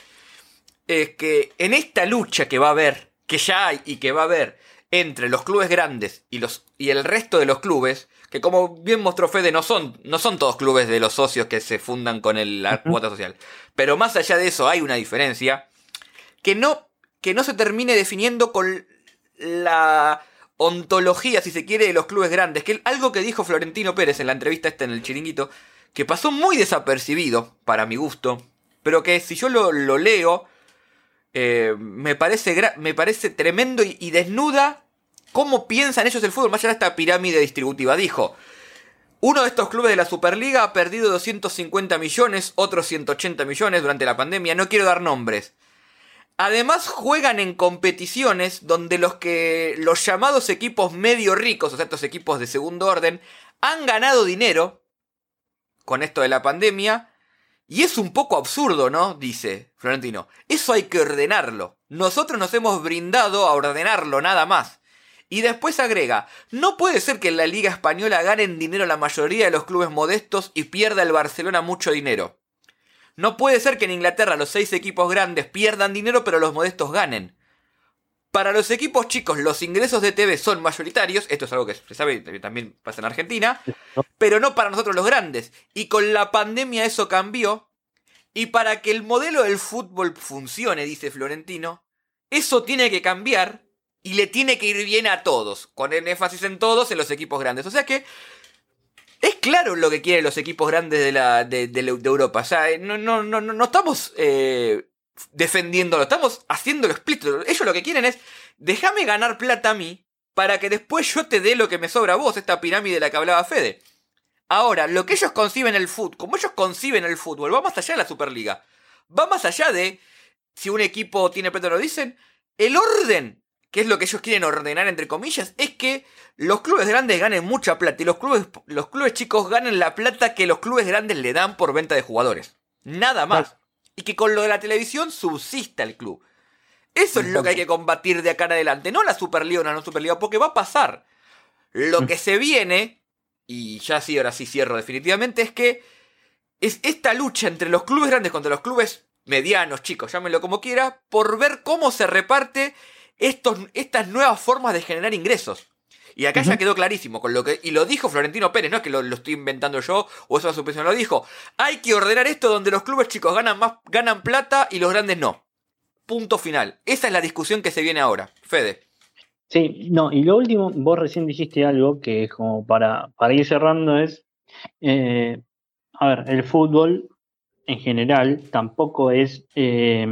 es que en esta lucha que va a haber, que ya hay y que va a haber entre los clubes grandes y, los, y el resto de los clubes, que como bien mostró Fede, no son, no son todos clubes de los socios que se fundan con el, la cuota social. Pero más allá de eso hay una diferencia que no, que no se termine definiendo con la ontología, si se quiere, de los clubes grandes. Que algo que dijo Florentino Pérez en la entrevista esta en el chiringuito, que pasó muy desapercibido, para mi gusto, pero que si yo lo, leo, eh, me, parece me parece tremendo y, desnuda cómo piensan ellos el fútbol, más allá de esta pirámide distributiva. Dijo, uno de estos clubes de la Superliga ha perdido 250 millones, otros 180 millones durante la pandemia, no quiero dar nombres. Además juegan en competiciones donde los que los llamados equipos medio ricos, o sea, estos equipos de segundo orden, han ganado dinero con esto de la pandemia. Y es un poco absurdo, ¿no? Dice Florentino. Eso hay que ordenarlo. Nosotros nos hemos brindado a ordenarlo nada más. Y después agrega, no puede ser que en la Liga Española ganen dinero la mayoría de los clubes modestos y pierda el Barcelona mucho dinero. No puede ser que en Inglaterra los seis equipos grandes pierdan dinero pero los modestos ganen. Para los equipos chicos los ingresos de TV son mayoritarios, esto es algo que se sabe que también pasa en Argentina, pero no para nosotros los grandes. Y con la pandemia eso cambió. Y para que el modelo del fútbol funcione, dice Florentino, eso tiene que cambiar y le tiene que ir bien a todos, con énfasis en todos en los equipos grandes. O sea que es claro lo que quieren los equipos grandes de, la, de, Europa. O sea, eh, no, no, no, no estamos eh, defendiéndolo, estamos haciéndolo explícito. Ellos lo que quieren es, déjame ganar plata a mí para que después yo te dé lo que me sobra a vos, esta pirámide de la que hablaba Fede. Ahora, lo que ellos conciben el fútbol, como ellos conciben el fútbol, va más allá de la Superliga. Va más allá de si un equipo tiene plata lo dicen. El orden que es lo que ellos quieren ordenar entre comillas, es que los clubes grandes ganen mucha plata y los clubes, los clubes chicos ganen la plata que los clubes grandes le dan por venta de jugadores. Nada más. Y que con lo de la televisión subsista el club. Eso es lo que hay que combatir de acá en adelante. No la Superliga o la no Superliga, porque va a pasar. Lo que se viene, y ya sí, ahora sí cierro definitivamente, es que es esta lucha entre los clubes grandes contra los clubes medianos, chicos, llámenlo como quiera, por ver cómo se reparte estos, estas nuevas formas de generar ingresos. Y acá ya quedó clarísimo con lo que. Y lo dijo Florentino Pérez, no es que lo, estoy inventando yo o eso a su lo dijo. Hay que ordenar esto donde los clubes chicos ganan más, ganan plata y los grandes no. Punto final. Esa es la discusión que se viene ahora. Fede. Sí, no, y lo último, vos recién dijiste algo que es como para, para ir cerrando es. Eh, a ver, el fútbol en general tampoco es. Eh,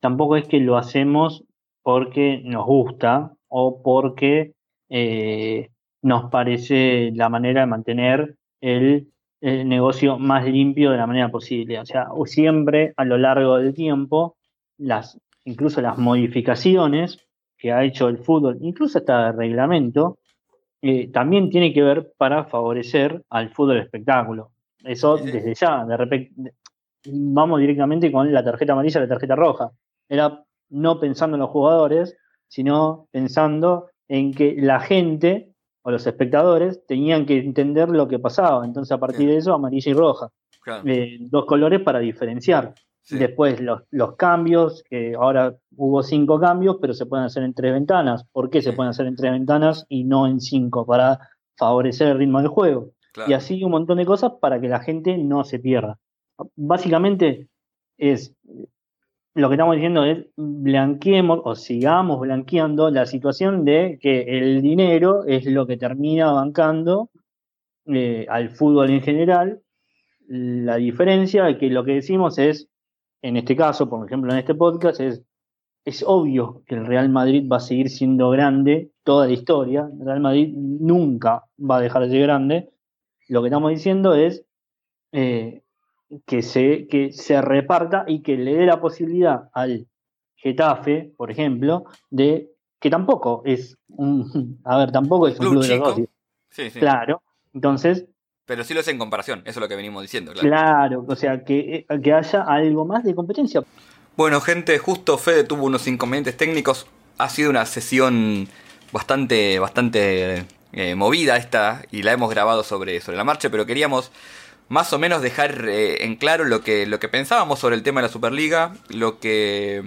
tampoco es que lo hacemos porque nos gusta o porque eh, nos parece la manera de mantener el, negocio más limpio de la manera posible. O sea, siempre a lo largo del tiempo, las, incluso las modificaciones que ha hecho el fútbol, incluso hasta el reglamento, eh, también tiene que ver para favorecer al fútbol espectáculo. Eso desde ya, de repente, vamos directamente con la tarjeta amarilla y la tarjeta roja. Era no pensando en los jugadores, sino pensando en que la gente o los espectadores tenían que entender lo que pasaba. Entonces, a partir de eso, amarilla y roja. Eh, dos colores para diferenciar. Después, los, los, cambios, que ahora hubo cinco cambios, pero se pueden hacer en tres ventanas. ¿Por qué se pueden hacer en tres ventanas y no en cinco? Para favorecer el ritmo del juego. Y así un montón de cosas para que la gente no se pierda. Básicamente es lo que estamos diciendo es blanqueemos o sigamos blanqueando la situación de que el dinero es lo que termina bancando eh, al fútbol en general. La diferencia es que lo que decimos es, en este caso, por ejemplo, en este podcast, es, es obvio que el Real Madrid va a seguir siendo grande toda la historia. El Real Madrid nunca va a dejar de ser grande. Lo que estamos diciendo es, eh, que se, que se reparta y que le dé la posibilidad al Getafe, por ejemplo, de que tampoco es un, a ver, tampoco es un club, de negocios. Claro, entonces Pero sí lo es en comparación, eso es lo que venimos diciendo. Claro, claro o sea, que, que haya algo más de competencia. Bueno, gente, justo Fede tuvo unos inconvenientes técnicos. Ha sido una sesión bastante, bastante eh, movida esta y la hemos grabado sobre, sobre la marcha, pero queríamos más o menos dejar eh, en claro lo que, lo que pensábamos sobre el tema de la Superliga, lo que,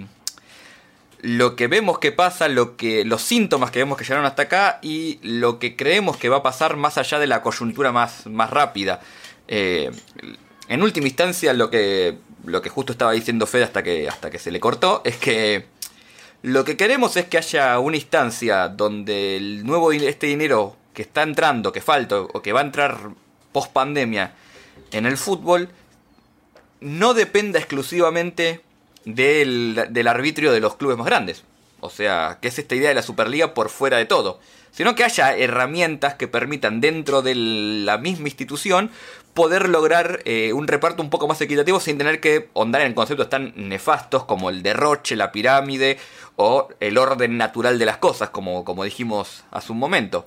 lo que vemos que pasa, lo que, los síntomas que vemos que llegaron hasta acá y lo que creemos que va a pasar más allá de la coyuntura más, más rápida. Eh, en última instancia, lo que, lo que justo estaba diciendo Fede hasta que, hasta que se le cortó es que lo que queremos es que haya una instancia donde el nuevo este dinero que está entrando, que falta o que va a entrar post pandemia en el fútbol, no dependa exclusivamente del, del arbitrio de los clubes más grandes. O sea, que es esta idea de la Superliga por fuera de todo. Sino que haya herramientas que permitan dentro de la misma institución poder lograr eh, un reparto un poco más equitativo sin tener que ahondar en conceptos tan nefastos como el derroche, la pirámide o el orden natural de las cosas, como, como dijimos hace un momento.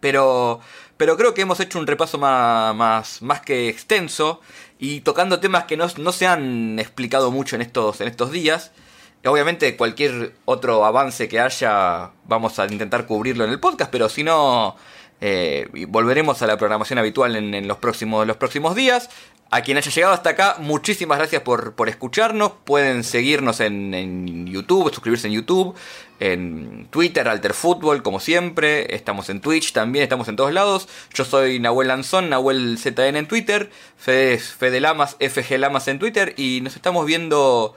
Pero, pero creo que hemos hecho un repaso más, más, más que extenso y tocando temas que no, no, se han explicado mucho en estos, en estos días. Obviamente cualquier otro avance que haya vamos a intentar cubrirlo en el podcast, pero si no, eh, volveremos a la programación habitual en, los, próximos, los próximos días. A quien haya llegado hasta acá, muchísimas gracias por, escucharnos. Pueden seguirnos en, YouTube, suscribirse en YouTube, en Twitter, Alterfútbol, como siempre. Estamos en Twitch también, estamos en todos lados. Yo soy Nahuel Lanzón, Nahuel ZN en Twitter. Fede, Fede Lamas, FG Lamas en Twitter. Y nos estamos viendo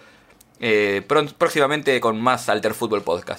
eh, próximamente con más Alterfútbol Podcast.